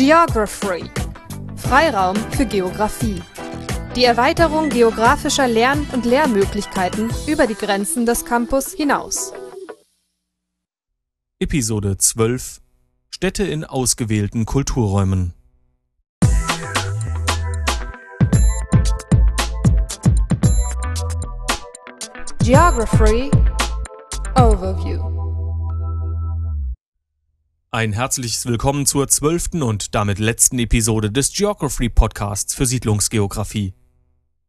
Geography. Freiraum für Geographie. Die Erweiterung geografischer Lern- und Lehrmöglichkeiten über die Grenzen des Campus hinaus. Episode 12 Städte in ausgewählten Kulturräumen. Geography Overview. Ein herzliches Willkommen zur zwölften und damit letzten Episode des Geography Podcasts für Siedlungsgeografie.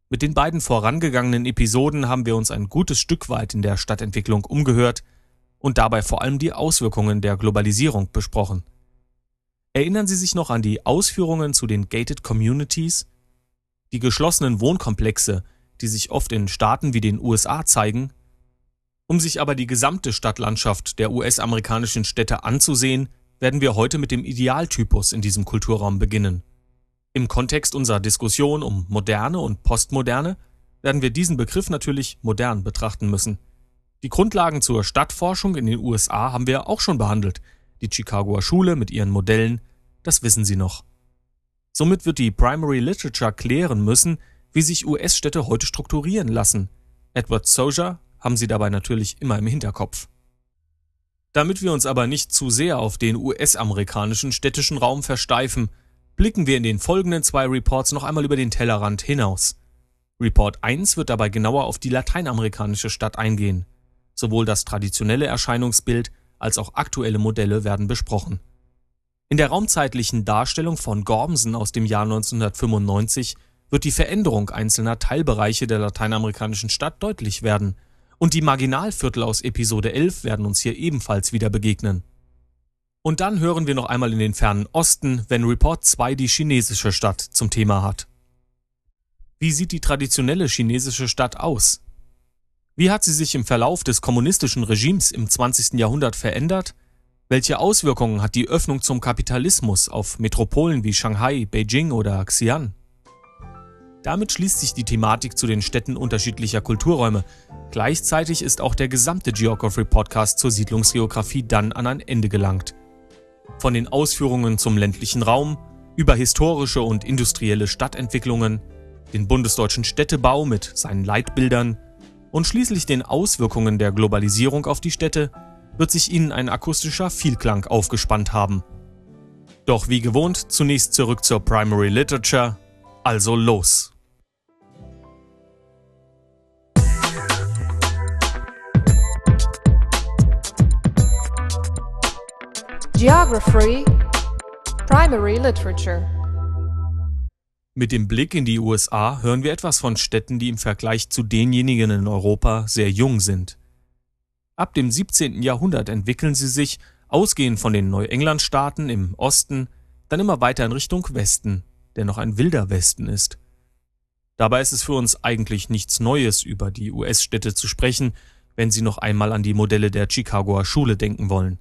Mit den beiden vorangegangenen Episoden haben wir uns ein gutes Stück weit in der Stadtentwicklung umgehört und dabei vor allem die Auswirkungen der Globalisierung besprochen. Erinnern Sie sich noch an die Ausführungen zu den Gated Communities? Die geschlossenen Wohnkomplexe, die sich oft in Staaten wie den USA zeigen, um sich aber die gesamte Stadtlandschaft der US-amerikanischen Städte anzusehen, werden wir heute mit dem Idealtypus in diesem Kulturraum beginnen. Im Kontext unserer Diskussion um Moderne und Postmoderne werden wir diesen Begriff natürlich modern betrachten müssen. Die Grundlagen zur Stadtforschung in den USA haben wir auch schon behandelt. Die Chicagoer Schule mit ihren Modellen, das wissen Sie noch. Somit wird die Primary Literature klären müssen, wie sich US-Städte heute strukturieren lassen. Edward Soja haben Sie dabei natürlich immer im Hinterkopf. Damit wir uns aber nicht zu sehr auf den US-amerikanischen städtischen Raum versteifen, blicken wir in den folgenden zwei Reports noch einmal über den Tellerrand hinaus. Report 1 wird dabei genauer auf die lateinamerikanische Stadt eingehen. Sowohl das traditionelle Erscheinungsbild als auch aktuelle Modelle werden besprochen. In der raumzeitlichen Darstellung von Gormsen aus dem Jahr 1995 wird die Veränderung einzelner Teilbereiche der lateinamerikanischen Stadt deutlich werden – und die Marginalviertel aus Episode 11 werden uns hier ebenfalls wieder begegnen. Und dann hören wir noch einmal in den fernen Osten, wenn Report 2 die chinesische Stadt zum Thema hat. Wie sieht die traditionelle chinesische Stadt aus? Wie hat sie sich im Verlauf des kommunistischen Regimes im 20. Jahrhundert verändert? Welche Auswirkungen hat die Öffnung zum Kapitalismus auf Metropolen wie Shanghai, Beijing oder Xi'an? Damit schließt sich die Thematik zu den Städten unterschiedlicher Kulturräume. Gleichzeitig ist auch der gesamte Geography Podcast zur Siedlungsgeografie dann an ein Ende gelangt. Von den Ausführungen zum ländlichen Raum, über historische und industrielle Stadtentwicklungen, den bundesdeutschen Städtebau mit seinen Leitbildern und schließlich den Auswirkungen der Globalisierung auf die Städte wird sich Ihnen ein akustischer Vielklang aufgespannt haben. Doch wie gewohnt zunächst zurück zur Primary Literature, also los! Geography Primary Literature Mit dem Blick in die USA hören wir etwas von Städten, die im Vergleich zu denjenigen in Europa sehr jung sind. Ab dem 17. Jahrhundert entwickeln sie sich, ausgehend von den Neuenglandstaaten im Osten, dann immer weiter in Richtung Westen, der noch ein wilder Westen ist. Dabei ist es für uns eigentlich nichts Neues, über die US-Städte zu sprechen, wenn Sie noch einmal an die Modelle der Chicagoer Schule denken wollen.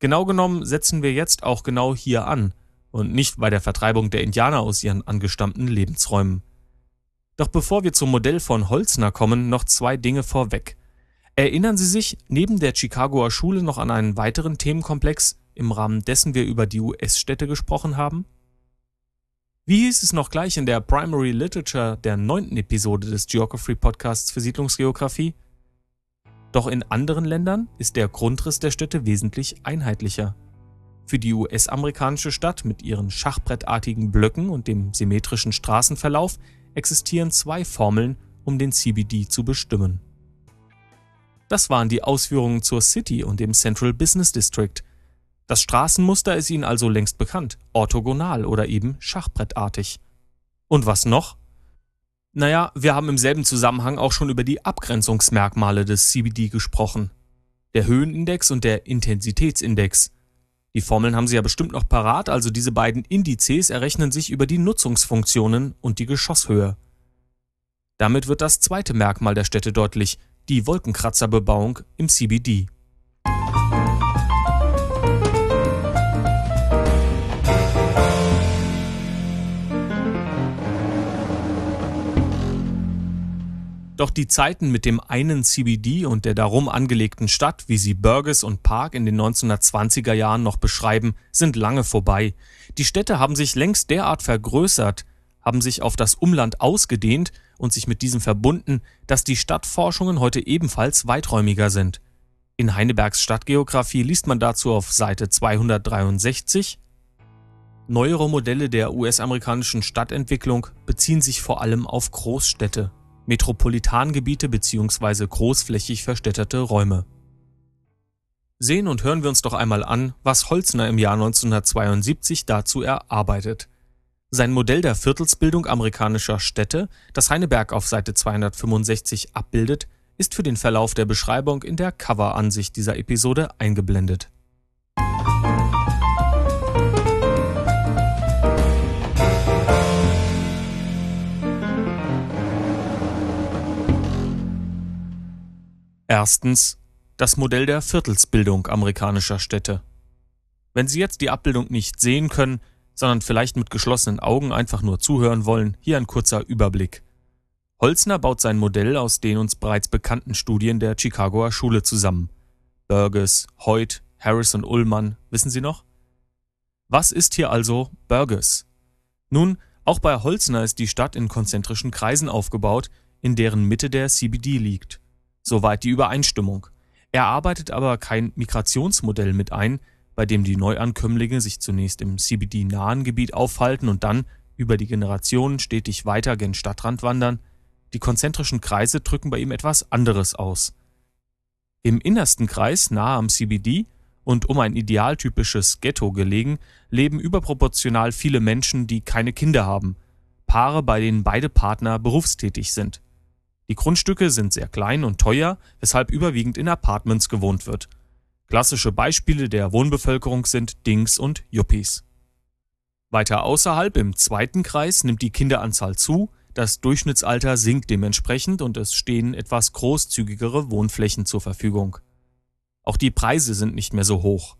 Genau genommen setzen wir jetzt auch genau hier an und nicht bei der Vertreibung der Indianer aus ihren angestammten Lebensräumen. Doch bevor wir zum Modell von Holzner kommen, noch zwei Dinge vorweg. Erinnern Sie sich neben der Chicagoer Schule noch an einen weiteren Themenkomplex, im Rahmen dessen wir über die US-Städte gesprochen haben? Wie hieß es noch gleich in der Primary Literature der neunten Episode des Geography Podcasts für Siedlungsgeografie? Doch in anderen Ländern ist der Grundriss der Städte wesentlich einheitlicher. Für die US-amerikanische Stadt mit ihren schachbrettartigen Blöcken und dem symmetrischen Straßenverlauf existieren zwei Formeln, um den CBD zu bestimmen. Das waren die Ausführungen zur City und dem Central Business District. Das Straßenmuster ist Ihnen also längst bekannt, orthogonal oder eben schachbrettartig. Und was noch? Naja, wir haben im selben Zusammenhang auch schon über die Abgrenzungsmerkmale des CBD gesprochen. Der Höhenindex und der Intensitätsindex. Die Formeln haben Sie ja bestimmt noch parat, also diese beiden Indizes errechnen sich über die Nutzungsfunktionen und die Geschosshöhe. Damit wird das zweite Merkmal der Städte deutlich, die Wolkenkratzerbebauung im CBD. Doch die Zeiten mit dem einen CBD und der darum angelegten Stadt, wie sie Burgess und Park in den 1920er Jahren noch beschreiben, sind lange vorbei. Die Städte haben sich längst derart vergrößert, haben sich auf das Umland ausgedehnt und sich mit diesem verbunden, dass die Stadtforschungen heute ebenfalls weiträumiger sind. In Heinebergs Stadtgeographie liest man dazu auf Seite 263 Neuere Modelle der US-amerikanischen Stadtentwicklung beziehen sich vor allem auf Großstädte. Metropolitangebiete bzw. großflächig verstädterte Räume. Sehen und hören wir uns doch einmal an, was Holzner im Jahr 1972 dazu erarbeitet. Sein Modell der Viertelsbildung amerikanischer Städte, das Heineberg auf Seite 265 abbildet, ist für den Verlauf der Beschreibung in der Coveransicht dieser Episode eingeblendet. Erstens das Modell der Viertelsbildung amerikanischer Städte. Wenn Sie jetzt die Abbildung nicht sehen können, sondern vielleicht mit geschlossenen Augen einfach nur zuhören wollen, hier ein kurzer Überblick. Holzner baut sein Modell aus den uns bereits bekannten Studien der Chicagoer Schule zusammen. Burgess, Hoyt, Harris und Ullmann, wissen Sie noch? Was ist hier also Burgess? Nun, auch bei Holzner ist die Stadt in konzentrischen Kreisen aufgebaut, in deren Mitte der CBD liegt. Soweit die Übereinstimmung. Er arbeitet aber kein Migrationsmodell mit ein, bei dem die Neuankömmlinge sich zunächst im CBD-nahen Gebiet aufhalten und dann über die Generationen stetig weiter gen Stadtrand wandern. Die konzentrischen Kreise drücken bei ihm etwas anderes aus. Im innersten Kreis, nahe am CBD und um ein idealtypisches Ghetto gelegen, leben überproportional viele Menschen, die keine Kinder haben, Paare, bei denen beide Partner berufstätig sind. Die Grundstücke sind sehr klein und teuer, weshalb überwiegend in Apartments gewohnt wird. Klassische Beispiele der Wohnbevölkerung sind Dings und Yuppies. Weiter außerhalb im zweiten Kreis nimmt die Kinderanzahl zu, das Durchschnittsalter sinkt dementsprechend und es stehen etwas großzügigere Wohnflächen zur Verfügung. Auch die Preise sind nicht mehr so hoch.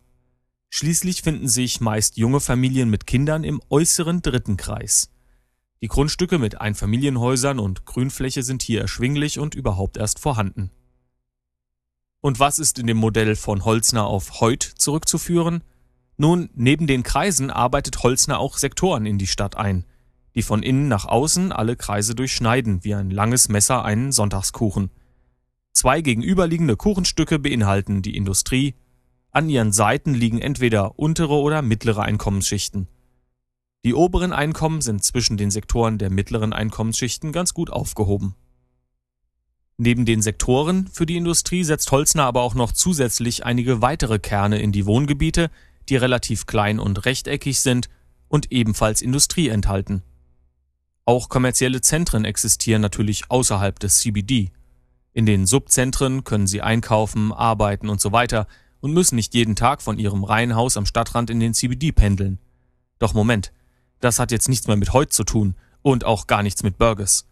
Schließlich finden sich meist junge Familien mit Kindern im äußeren dritten Kreis. Die Grundstücke mit Einfamilienhäusern und Grünfläche sind hier erschwinglich und überhaupt erst vorhanden. Und was ist in dem Modell von Holzner auf Heut zurückzuführen? Nun, neben den Kreisen arbeitet Holzner auch Sektoren in die Stadt ein, die von innen nach außen alle Kreise durchschneiden, wie ein langes Messer einen Sonntagskuchen. Zwei gegenüberliegende Kuchenstücke beinhalten die Industrie, an ihren Seiten liegen entweder untere oder mittlere Einkommensschichten. Die oberen Einkommen sind zwischen den Sektoren der mittleren Einkommensschichten ganz gut aufgehoben. Neben den Sektoren für die Industrie setzt Holzner aber auch noch zusätzlich einige weitere Kerne in die Wohngebiete, die relativ klein und rechteckig sind und ebenfalls Industrie enthalten. Auch kommerzielle Zentren existieren natürlich außerhalb des CBD. In den Subzentren können sie einkaufen, arbeiten und so weiter und müssen nicht jeden Tag von ihrem Reihenhaus am Stadtrand in den CBD pendeln. Doch Moment, das hat jetzt nichts mehr mit Hoyt zu tun und auch gar nichts mit Burgess.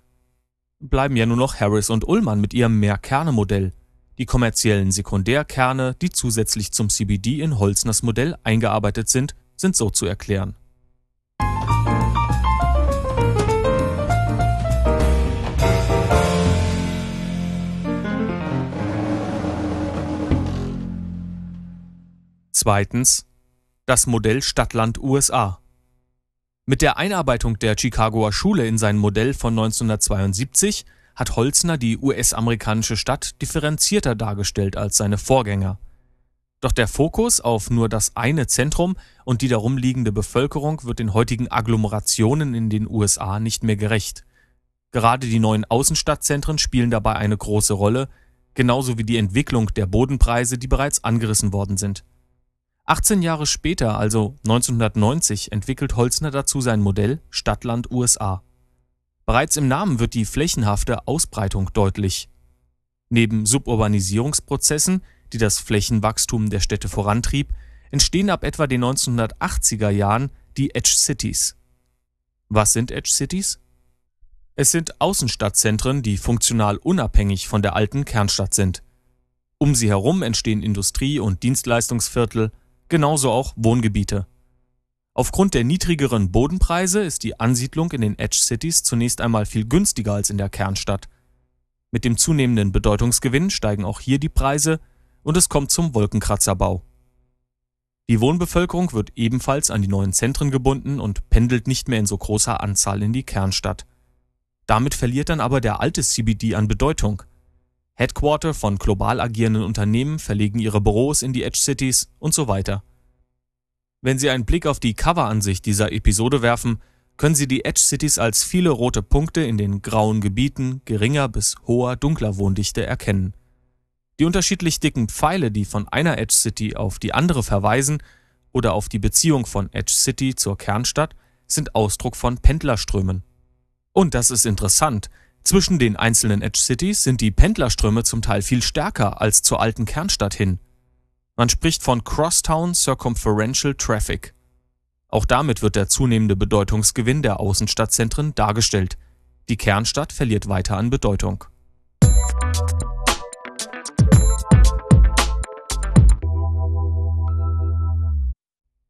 Bleiben ja nur noch Harris und Ullmann mit ihrem Mehrkerne-Modell. Die kommerziellen Sekundärkerne, die zusätzlich zum CBD in Holzners Modell eingearbeitet sind, sind so zu erklären. Zweitens das Modell Stadtland USA. Mit der Einarbeitung der Chicagoer Schule in sein Modell von 1972 hat Holzner die US-amerikanische Stadt differenzierter dargestellt als seine Vorgänger. Doch der Fokus auf nur das eine Zentrum und die darum liegende Bevölkerung wird den heutigen Agglomerationen in den USA nicht mehr gerecht. Gerade die neuen Außenstadtzentren spielen dabei eine große Rolle, genauso wie die Entwicklung der Bodenpreise, die bereits angerissen worden sind. 18 Jahre später, also 1990, entwickelt Holzner dazu sein Modell Stadtland USA. Bereits im Namen wird die flächenhafte Ausbreitung deutlich. Neben Suburbanisierungsprozessen, die das Flächenwachstum der Städte vorantrieb, entstehen ab etwa den 1980er Jahren die Edge Cities. Was sind Edge Cities? Es sind Außenstadtzentren, die funktional unabhängig von der alten Kernstadt sind. Um sie herum entstehen Industrie- und Dienstleistungsviertel, genauso auch Wohngebiete. Aufgrund der niedrigeren Bodenpreise ist die Ansiedlung in den Edge Cities zunächst einmal viel günstiger als in der Kernstadt. Mit dem zunehmenden Bedeutungsgewinn steigen auch hier die Preise und es kommt zum Wolkenkratzerbau. Die Wohnbevölkerung wird ebenfalls an die neuen Zentren gebunden und pendelt nicht mehr in so großer Anzahl in die Kernstadt. Damit verliert dann aber der alte CBD an Bedeutung. Headquarter von global agierenden Unternehmen verlegen ihre Büros in die Edge Cities und so weiter. Wenn Sie einen Blick auf die Coveransicht dieser Episode werfen, können Sie die Edge Cities als viele rote Punkte in den grauen Gebieten geringer bis hoher dunkler Wohndichte erkennen. Die unterschiedlich dicken Pfeile, die von einer Edge City auf die andere verweisen oder auf die Beziehung von Edge City zur Kernstadt, sind Ausdruck von Pendlerströmen. Und das ist interessant. Zwischen den einzelnen Edge Cities sind die Pendlerströme zum Teil viel stärker als zur alten Kernstadt hin. Man spricht von Crosstown Circumferential Traffic. Auch damit wird der zunehmende Bedeutungsgewinn der Außenstadtzentren dargestellt. Die Kernstadt verliert weiter an Bedeutung.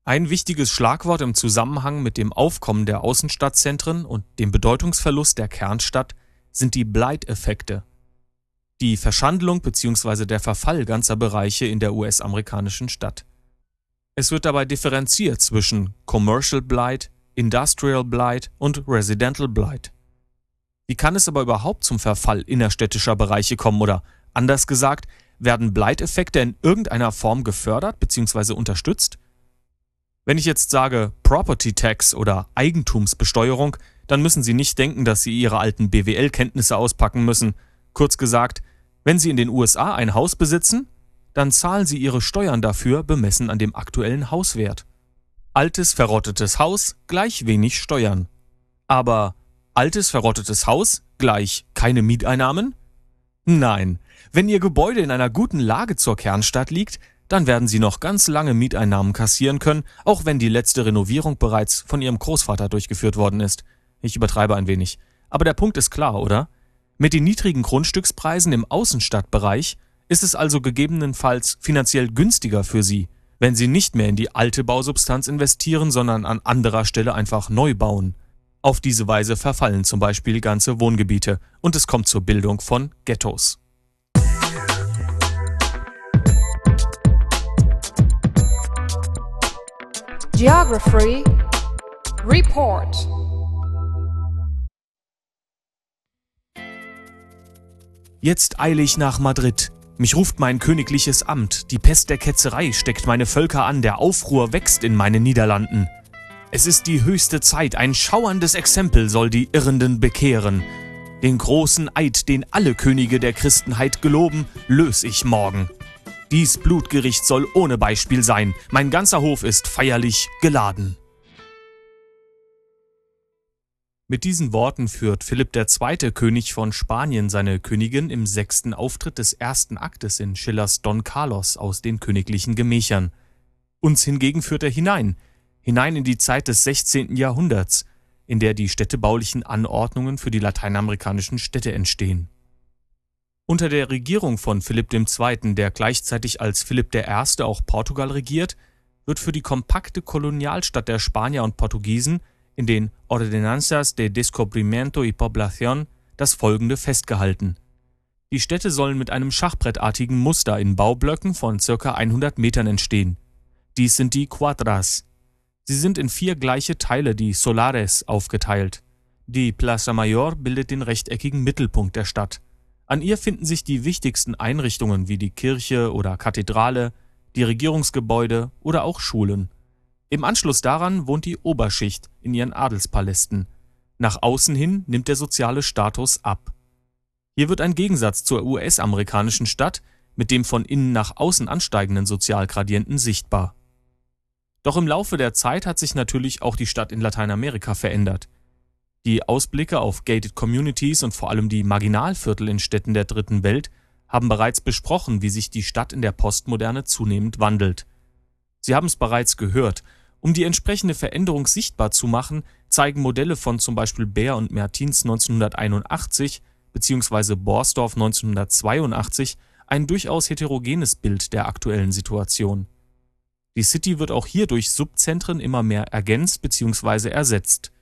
Ein wichtiges Schlagwort im Zusammenhang mit dem Aufkommen der Außenstadtzentren und dem Bedeutungsverlust der Kernstadt sind die Blight-Effekte. Die Verschandlung bzw. der Verfall ganzer Bereiche in der US-amerikanischen Stadt. Es wird dabei differenziert zwischen Commercial Blight, Industrial Blight und Residential Blight. Wie kann es aber überhaupt zum Verfall innerstädtischer Bereiche kommen oder anders gesagt, werden Blight-Effekte in irgendeiner Form gefördert bzw. unterstützt? Wenn ich jetzt sage Property Tax oder Eigentumsbesteuerung, dann müssen Sie nicht denken, dass Sie Ihre alten BWL-Kenntnisse auspacken müssen. Kurz gesagt, wenn Sie in den USA ein Haus besitzen, dann zahlen Sie Ihre Steuern dafür bemessen an dem aktuellen Hauswert. Altes verrottetes Haus gleich wenig Steuern. Aber altes verrottetes Haus gleich keine Mieteinnahmen? Nein, wenn Ihr Gebäude in einer guten Lage zur Kernstadt liegt, dann werden Sie noch ganz lange Mieteinnahmen kassieren können, auch wenn die letzte Renovierung bereits von Ihrem Großvater durchgeführt worden ist. Ich übertreibe ein wenig. Aber der Punkt ist klar, oder? Mit den niedrigen Grundstückspreisen im Außenstadtbereich ist es also gegebenenfalls finanziell günstiger für Sie, wenn Sie nicht mehr in die alte Bausubstanz investieren, sondern an anderer Stelle einfach neu bauen. Auf diese Weise verfallen zum Beispiel ganze Wohngebiete und es kommt zur Bildung von Ghettos. Geography Report Jetzt eile ich nach Madrid. Mich ruft mein königliches Amt. Die Pest der Ketzerei steckt meine Völker an. Der Aufruhr wächst in meinen Niederlanden. Es ist die höchste Zeit. Ein schauerndes Exempel soll die Irrenden bekehren. Den großen Eid, den alle Könige der Christenheit geloben, lös ich morgen. Dies Blutgericht soll ohne Beispiel sein. Mein ganzer Hof ist feierlich geladen. Mit diesen Worten führt Philipp II., König von Spanien, seine Königin im sechsten Auftritt des ersten Aktes in Schillers Don Carlos aus den königlichen Gemächern. Uns hingegen führt er hinein, hinein in die Zeit des 16. Jahrhunderts, in der die städtebaulichen Anordnungen für die lateinamerikanischen Städte entstehen. Unter der Regierung von Philipp II., der gleichzeitig als Philipp I. auch Portugal regiert, wird für die kompakte Kolonialstadt der Spanier und Portugiesen in den Ordenanzas de Descubrimiento y Población das folgende festgehalten. Die Städte sollen mit einem schachbrettartigen Muster in Baublöcken von ca. 100 Metern entstehen. Dies sind die Quadras. Sie sind in vier gleiche Teile, die Solares, aufgeteilt. Die Plaza Mayor bildet den rechteckigen Mittelpunkt der Stadt. An ihr finden sich die wichtigsten Einrichtungen wie die Kirche oder Kathedrale, die Regierungsgebäude oder auch Schulen. Im Anschluss daran wohnt die Oberschicht in ihren Adelspalästen. Nach außen hin nimmt der soziale Status ab. Hier wird ein Gegensatz zur US-amerikanischen Stadt mit dem von innen nach außen ansteigenden Sozialgradienten sichtbar. Doch im Laufe der Zeit hat sich natürlich auch die Stadt in Lateinamerika verändert. Die Ausblicke auf gated communities und vor allem die Marginalviertel in Städten der Dritten Welt haben bereits besprochen, wie sich die Stadt in der Postmoderne zunehmend wandelt. Sie haben es bereits gehört. Um die entsprechende Veränderung sichtbar zu machen, zeigen Modelle von zum Beispiel Bär und Mertins 1981 bzw. Borsdorf 1982 ein durchaus heterogenes Bild der aktuellen Situation. Die City wird auch hier durch Subzentren immer mehr ergänzt bzw. ersetzt.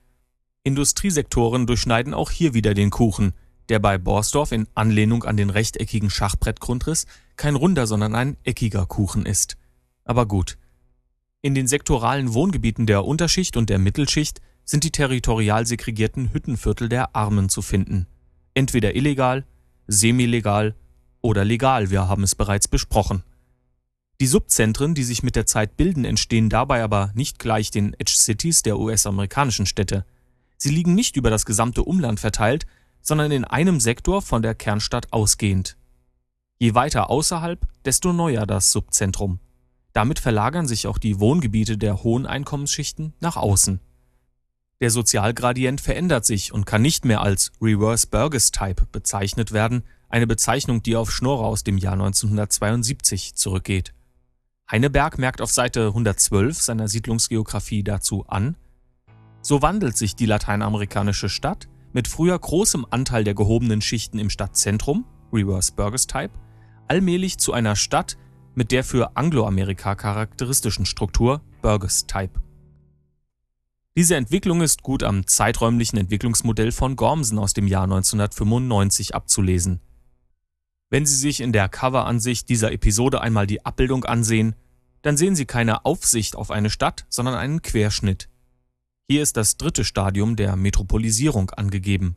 Industriesektoren durchschneiden auch hier wieder den Kuchen. der bei Borsdorf in Anlehnung an den rechteckigen Schachbrettgrundriss kein runder, sondern ein eckiger Kuchen ist. Aber gut. In den sektoralen Wohngebieten der Unterschicht und der Mittelschicht sind die territorial segregierten Hüttenviertel der Armen zu finden. Entweder illegal, semilegal oder legal, wir haben es bereits besprochen. Die Subzentren, die sich mit der Zeit bilden, entstehen dabei aber nicht gleich den Edge Cities der US-amerikanischen Städte. Sie liegen nicht über das gesamte Umland verteilt, sondern in einem Sektor von der Kernstadt ausgehend. Je weiter außerhalb, desto neuer das Subzentrum. Damit verlagern sich auch die Wohngebiete der hohen Einkommensschichten nach außen. Der Sozialgradient verändert sich und kann nicht mehr als Reverse Burgess Type bezeichnet werden, eine Bezeichnung, die auf Schnorrer aus dem Jahr 1972 zurückgeht. Heineberg merkt auf Seite 112 seiner Siedlungsgeographie dazu an, so wandelt sich die lateinamerikanische Stadt mit früher großem Anteil der gehobenen Schichten im Stadtzentrum, Reverse Burgess Type, allmählich zu einer Stadt mit der für Angloamerika charakteristischen Struktur Burgess Type. Diese Entwicklung ist gut am zeiträumlichen Entwicklungsmodell von Gormsen aus dem Jahr 1995 abzulesen. Wenn Sie sich in der Coveransicht dieser Episode einmal die Abbildung ansehen, dann sehen Sie keine Aufsicht auf eine Stadt, sondern einen Querschnitt. Hier ist das dritte Stadium der Metropolisierung angegeben.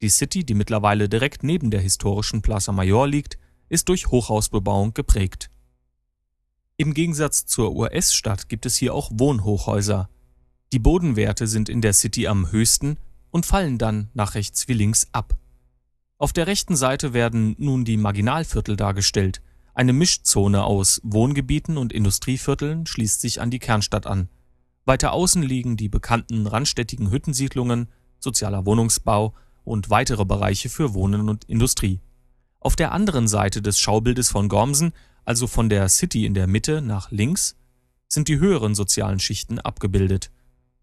Die City, die mittlerweile direkt neben der historischen Plaza Mayor liegt, ist durch Hochhausbebauung geprägt. Im Gegensatz zur US-Stadt gibt es hier auch Wohnhochhäuser. Die Bodenwerte sind in der City am höchsten und fallen dann nach rechts wie links ab. Auf der rechten Seite werden nun die Marginalviertel dargestellt. Eine Mischzone aus Wohngebieten und Industrievierteln schließt sich an die Kernstadt an. Weiter außen liegen die bekannten randstädtigen Hüttensiedlungen, sozialer Wohnungsbau und weitere Bereiche für Wohnen und Industrie. Auf der anderen Seite des Schaubildes von Gormsen, also von der City in der Mitte nach links, sind die höheren sozialen Schichten abgebildet.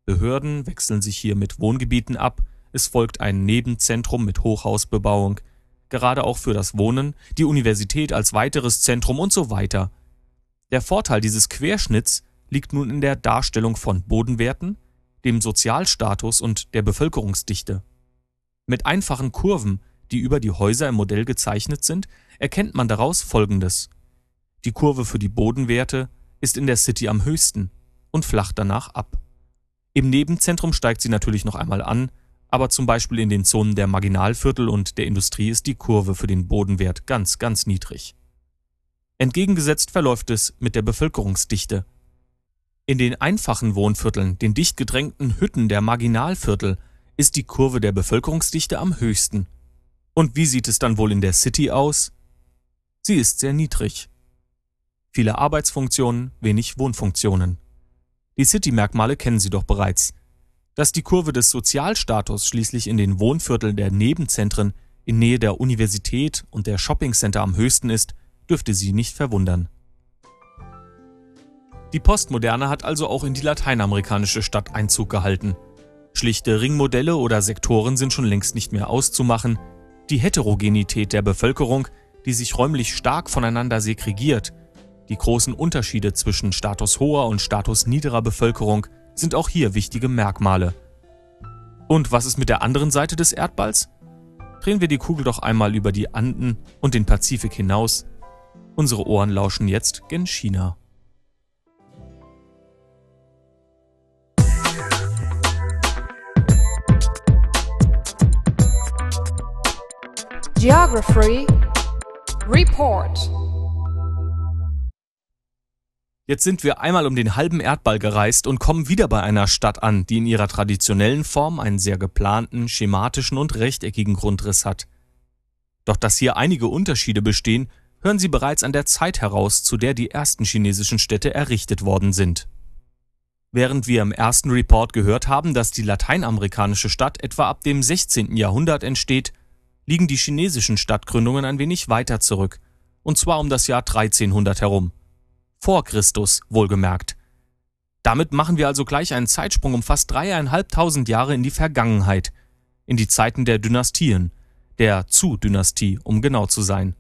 Behörden wechseln sich hier mit Wohngebieten ab, es folgt ein Nebenzentrum mit Hochhausbebauung, gerade auch für das Wohnen, die Universität als weiteres Zentrum und so weiter. Der Vorteil dieses Querschnitts liegt nun in der Darstellung von Bodenwerten, dem Sozialstatus und der Bevölkerungsdichte. Mit einfachen Kurven, die über die Häuser im Modell gezeichnet sind, erkennt man daraus Folgendes. Die Kurve für die Bodenwerte ist in der City am höchsten und flacht danach ab. Im Nebenzentrum steigt sie natürlich noch einmal an, aber zum Beispiel in den Zonen der Marginalviertel und der Industrie ist die Kurve für den Bodenwert ganz, ganz niedrig. Entgegengesetzt verläuft es mit der Bevölkerungsdichte. In den einfachen Wohnvierteln, den dicht gedrängten Hütten der Marginalviertel, ist die Kurve der Bevölkerungsdichte am höchsten. Und wie sieht es dann wohl in der City aus? Sie ist sehr niedrig. Viele Arbeitsfunktionen, wenig Wohnfunktionen. Die City-Merkmale kennen Sie doch bereits. Dass die Kurve des Sozialstatus schließlich in den Wohnvierteln der Nebenzentren in Nähe der Universität und der Shoppingcenter am höchsten ist, dürfte Sie nicht verwundern. Die Postmoderne hat also auch in die lateinamerikanische Stadt Einzug gehalten. Schlichte Ringmodelle oder Sektoren sind schon längst nicht mehr auszumachen. Die Heterogenität der Bevölkerung, die sich räumlich stark voneinander segregiert, die großen Unterschiede zwischen Status hoher und Status niederer Bevölkerung sind auch hier wichtige Merkmale. Und was ist mit der anderen Seite des Erdballs? Drehen wir die Kugel doch einmal über die Anden und den Pazifik hinaus. Unsere Ohren lauschen jetzt gen China. Geography Report Jetzt sind wir einmal um den halben Erdball gereist und kommen wieder bei einer Stadt an, die in ihrer traditionellen Form einen sehr geplanten, schematischen und rechteckigen Grundriss hat. Doch dass hier einige Unterschiede bestehen, hören Sie bereits an der Zeit heraus, zu der die ersten chinesischen Städte errichtet worden sind. Während wir im ersten Report gehört haben, dass die lateinamerikanische Stadt etwa ab dem 16. Jahrhundert entsteht, liegen die chinesischen Stadtgründungen ein wenig weiter zurück, und zwar um das Jahr 1300 herum vor Christus wohlgemerkt. Damit machen wir also gleich einen Zeitsprung um fast dreieinhalbtausend Jahre in die Vergangenheit, in die Zeiten der Dynastien, der Zu-Dynastie, um genau zu sein.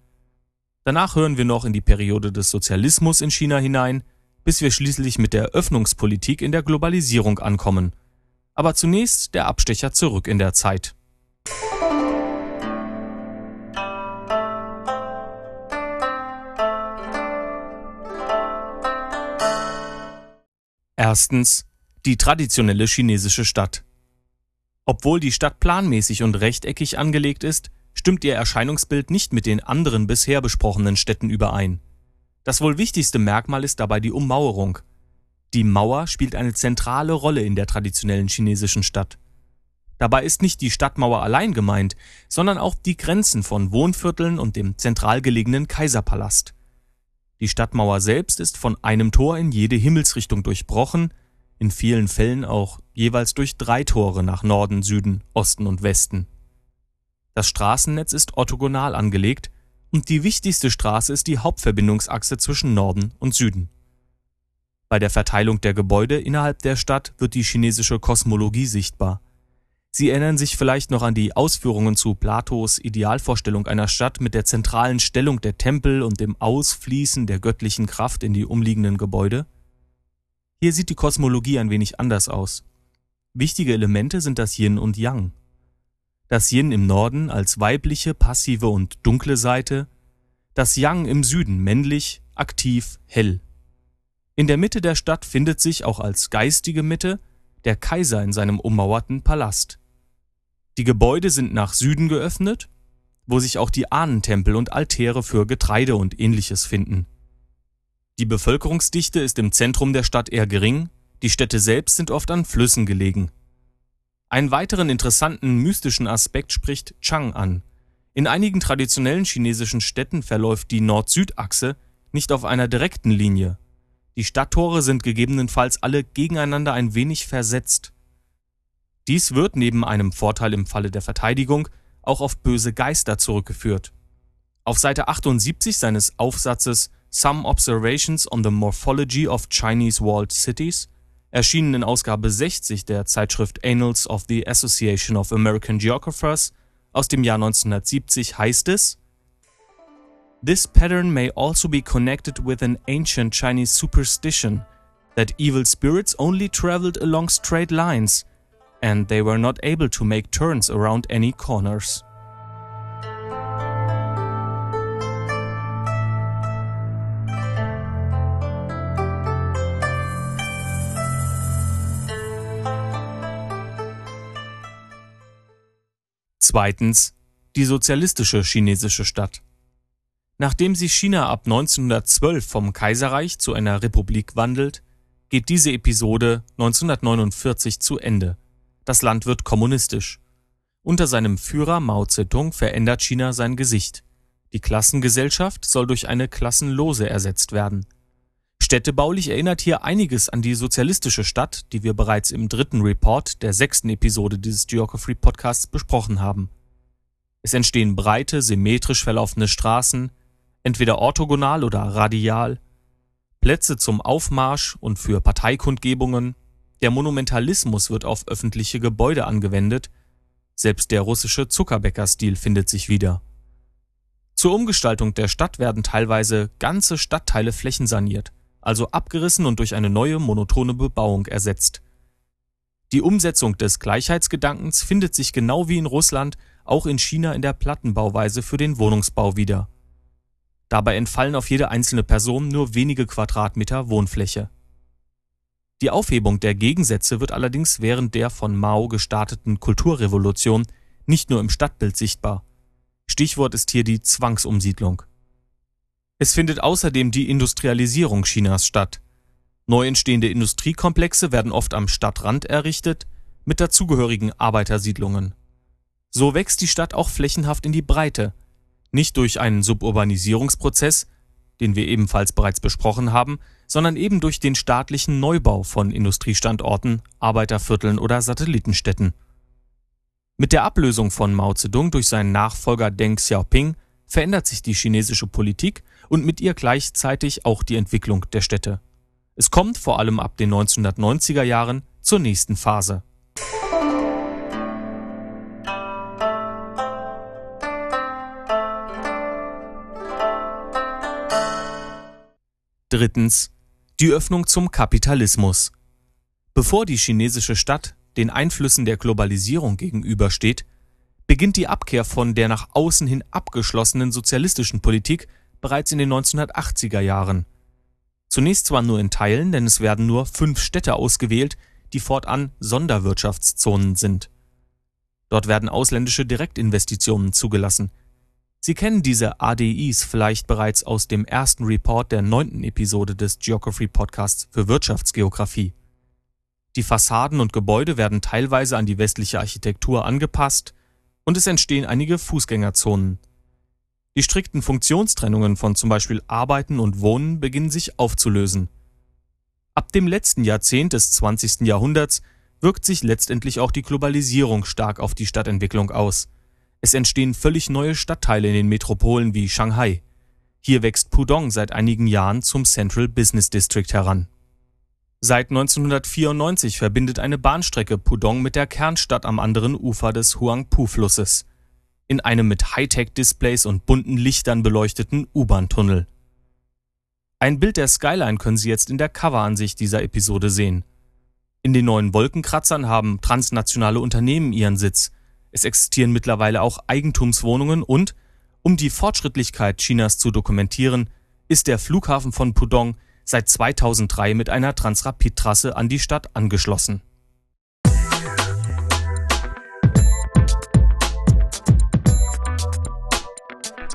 Danach hören wir noch in die Periode des Sozialismus in China hinein, bis wir schließlich mit der Öffnungspolitik in der Globalisierung ankommen. Aber zunächst der Abstecher zurück in der Zeit. Erstens die traditionelle chinesische Stadt. Obwohl die Stadt planmäßig und rechteckig angelegt ist, stimmt ihr Erscheinungsbild nicht mit den anderen bisher besprochenen Städten überein. Das wohl wichtigste Merkmal ist dabei die Ummauerung. Die Mauer spielt eine zentrale Rolle in der traditionellen chinesischen Stadt. Dabei ist nicht die Stadtmauer allein gemeint, sondern auch die Grenzen von Wohnvierteln und dem zentral gelegenen Kaiserpalast. Die Stadtmauer selbst ist von einem Tor in jede Himmelsrichtung durchbrochen, in vielen Fällen auch jeweils durch drei Tore nach Norden, Süden, Osten und Westen. Das Straßennetz ist orthogonal angelegt und die wichtigste Straße ist die Hauptverbindungsachse zwischen Norden und Süden. Bei der Verteilung der Gebäude innerhalb der Stadt wird die chinesische Kosmologie sichtbar. Sie erinnern sich vielleicht noch an die Ausführungen zu Platos Idealvorstellung einer Stadt mit der zentralen Stellung der Tempel und dem Ausfließen der göttlichen Kraft in die umliegenden Gebäude? Hier sieht die Kosmologie ein wenig anders aus. Wichtige Elemente sind das Yin und Yang. Das Yin im Norden als weibliche, passive und dunkle Seite, das Yang im Süden männlich, aktiv, hell. In der Mitte der Stadt findet sich auch als geistige Mitte der Kaiser in seinem ummauerten Palast. Die Gebäude sind nach Süden geöffnet, wo sich auch die Ahnentempel und Altäre für Getreide und ähnliches finden. Die Bevölkerungsdichte ist im Zentrum der Stadt eher gering, die Städte selbst sind oft an Flüssen gelegen. Einen weiteren interessanten mystischen Aspekt spricht Chang an. In einigen traditionellen chinesischen Städten verläuft die Nord-Süd-Achse nicht auf einer direkten Linie, die Stadttore sind gegebenenfalls alle gegeneinander ein wenig versetzt. Dies wird neben einem Vorteil im Falle der Verteidigung auch auf böse Geister zurückgeführt. Auf Seite 78 seines Aufsatzes Some Observations on the Morphology of Chinese Walled Cities, erschienen in Ausgabe 60 der Zeitschrift Annals of the Association of American Geographers aus dem Jahr 1970 heißt es, This pattern may also be connected with an ancient Chinese superstition that evil spirits only traveled along straight lines and they were not able to make turns around any corners. Zweitens die sozialistische chinesische Stadt. Nachdem sich China ab 1912 vom Kaiserreich zu einer Republik wandelt, geht diese Episode 1949 zu Ende. Das Land wird kommunistisch. Unter seinem Führer Mao Zedong verändert China sein Gesicht. Die Klassengesellschaft soll durch eine klassenlose ersetzt werden. Städtebaulich erinnert hier einiges an die sozialistische Stadt, die wir bereits im dritten Report der sechsten Episode dieses Geography Podcasts besprochen haben. Es entstehen breite, symmetrisch verlaufende Straßen, entweder orthogonal oder radial, Plätze zum Aufmarsch und für Parteikundgebungen, der Monumentalismus wird auf öffentliche Gebäude angewendet, selbst der russische Zuckerbäckerstil findet sich wieder. Zur Umgestaltung der Stadt werden teilweise ganze Stadtteile flächensaniert, also abgerissen und durch eine neue monotone Bebauung ersetzt. Die Umsetzung des Gleichheitsgedankens findet sich genau wie in Russland auch in China in der Plattenbauweise für den Wohnungsbau wieder. Dabei entfallen auf jede einzelne Person nur wenige Quadratmeter Wohnfläche. Die Aufhebung der Gegensätze wird allerdings während der von Mao gestarteten Kulturrevolution nicht nur im Stadtbild sichtbar. Stichwort ist hier die Zwangsumsiedlung. Es findet außerdem die Industrialisierung Chinas statt. Neu entstehende Industriekomplexe werden oft am Stadtrand errichtet, mit dazugehörigen Arbeitersiedlungen. So wächst die Stadt auch flächenhaft in die Breite, nicht durch einen Suburbanisierungsprozess, den wir ebenfalls bereits besprochen haben, sondern eben durch den staatlichen Neubau von Industriestandorten, Arbeitervierteln oder Satellitenstädten. Mit der Ablösung von Mao Zedong durch seinen Nachfolger Deng Xiaoping verändert sich die chinesische Politik und mit ihr gleichzeitig auch die Entwicklung der Städte. Es kommt vor allem ab den 1990er Jahren zur nächsten Phase. Drittens die Öffnung zum Kapitalismus. Bevor die chinesische Stadt den Einflüssen der Globalisierung gegenübersteht, beginnt die Abkehr von der nach außen hin abgeschlossenen sozialistischen Politik bereits in den 1980er Jahren. Zunächst zwar nur in Teilen, denn es werden nur fünf Städte ausgewählt, die fortan Sonderwirtschaftszonen sind. Dort werden ausländische Direktinvestitionen zugelassen. Sie kennen diese ADIs vielleicht bereits aus dem ersten Report der neunten Episode des Geography Podcasts für Wirtschaftsgeographie. Die Fassaden und Gebäude werden teilweise an die westliche Architektur angepasst und es entstehen einige Fußgängerzonen. Die strikten Funktionstrennungen von zum Beispiel Arbeiten und Wohnen beginnen sich aufzulösen. Ab dem letzten Jahrzehnt des 20. Jahrhunderts wirkt sich letztendlich auch die Globalisierung stark auf die Stadtentwicklung aus. Es entstehen völlig neue Stadtteile in den Metropolen wie Shanghai. Hier wächst Pudong seit einigen Jahren zum Central Business District heran. Seit 1994 verbindet eine Bahnstrecke Pudong mit der Kernstadt am anderen Ufer des Huangpu-Flusses. In einem mit Hightech-Displays und bunten Lichtern beleuchteten U-Bahn-Tunnel. Ein Bild der Skyline können Sie jetzt in der Coveransicht dieser Episode sehen. In den neuen Wolkenkratzern haben transnationale Unternehmen ihren Sitz, es existieren mittlerweile auch Eigentumswohnungen und, um die Fortschrittlichkeit Chinas zu dokumentieren, ist der Flughafen von Pudong seit 2003 mit einer Transrapid-Trasse an die Stadt angeschlossen.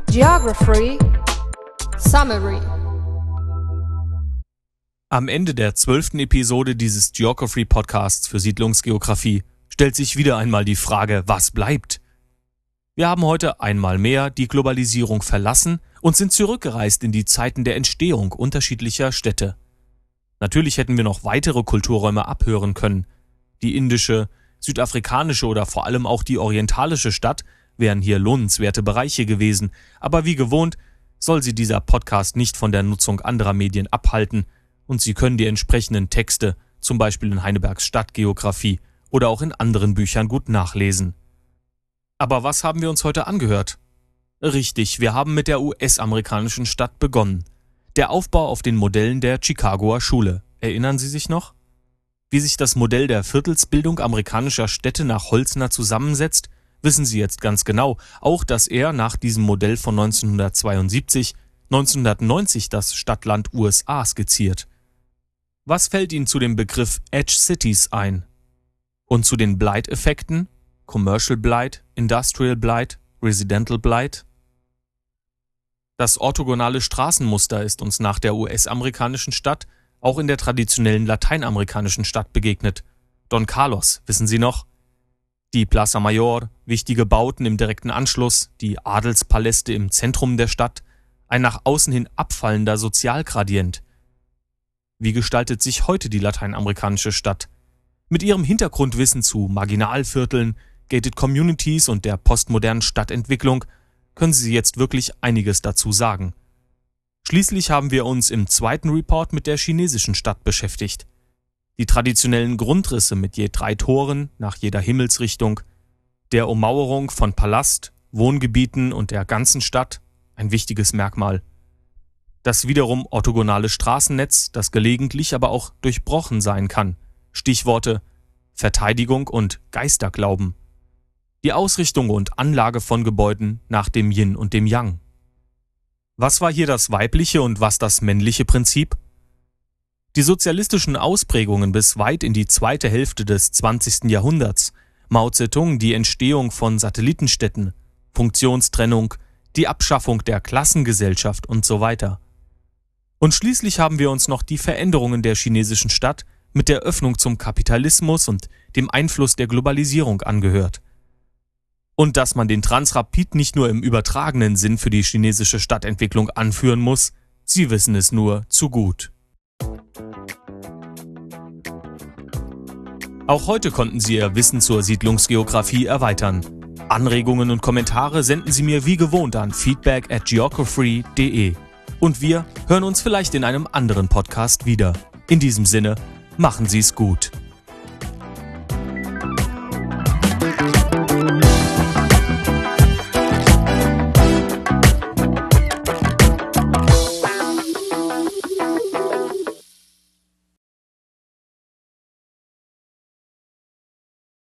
Geography Summary Am Ende der zwölften Episode dieses Geography Podcasts für Siedlungsgeografie stellt sich wieder einmal die Frage, was bleibt? Wir haben heute einmal mehr die Globalisierung verlassen und sind zurückgereist in die Zeiten der Entstehung unterschiedlicher Städte. Natürlich hätten wir noch weitere Kulturräume abhören können. Die indische, südafrikanische oder vor allem auch die orientalische Stadt wären hier lohnenswerte Bereiche gewesen, aber wie gewohnt soll sie dieser Podcast nicht von der Nutzung anderer Medien abhalten und Sie können die entsprechenden Texte, zum Beispiel in Heinebergs Stadtgeografie, oder auch in anderen Büchern gut nachlesen. Aber was haben wir uns heute angehört? Richtig, wir haben mit der US-amerikanischen Stadt begonnen. Der Aufbau auf den Modellen der Chicagoer Schule. Erinnern Sie sich noch? Wie sich das Modell der Viertelsbildung amerikanischer Städte nach Holzner zusammensetzt, wissen Sie jetzt ganz genau, auch dass er nach diesem Modell von 1972 1990 das Stadtland USA skizziert. Was fällt Ihnen zu dem Begriff Edge Cities ein? Und zu den Blight-Effekten, Commercial Blight, Industrial Blight, Residential Blight. Das orthogonale Straßenmuster ist uns nach der US-amerikanischen Stadt auch in der traditionellen lateinamerikanischen Stadt begegnet. Don Carlos, wissen Sie noch? Die Plaza Mayor, wichtige Bauten im direkten Anschluss, die Adelspaläste im Zentrum der Stadt, ein nach außen hin abfallender Sozialgradient. Wie gestaltet sich heute die lateinamerikanische Stadt? Mit ihrem Hintergrundwissen zu Marginalvierteln, Gated Communities und der postmodernen Stadtentwicklung können Sie jetzt wirklich einiges dazu sagen. Schließlich haben wir uns im zweiten Report mit der chinesischen Stadt beschäftigt. Die traditionellen Grundrisse mit je drei Toren nach jeder Himmelsrichtung, der Ummauerung von Palast, Wohngebieten und der ganzen Stadt, ein wichtiges Merkmal. Das wiederum orthogonale Straßennetz, das gelegentlich aber auch durchbrochen sein kann, Stichworte Verteidigung und Geisterglauben. Die Ausrichtung und Anlage von Gebäuden nach dem Yin und dem Yang. Was war hier das weibliche und was das männliche Prinzip? Die sozialistischen Ausprägungen bis weit in die zweite Hälfte des 20. Jahrhunderts, Mao Zedong die Entstehung von Satellitenstädten, Funktionstrennung, die Abschaffung der Klassengesellschaft und so weiter. Und schließlich haben wir uns noch die Veränderungen der chinesischen Stadt mit der Öffnung zum Kapitalismus und dem Einfluss der Globalisierung angehört. Und dass man den Transrapid nicht nur im übertragenen Sinn für die chinesische Stadtentwicklung anführen muss, Sie wissen es nur zu gut. Auch heute konnten Sie Ihr Wissen zur Siedlungsgeografie erweitern. Anregungen und Kommentare senden Sie mir wie gewohnt an feedback at geography.de. Und wir hören uns vielleicht in einem anderen Podcast wieder. In diesem Sinne, Machen Sie es gut.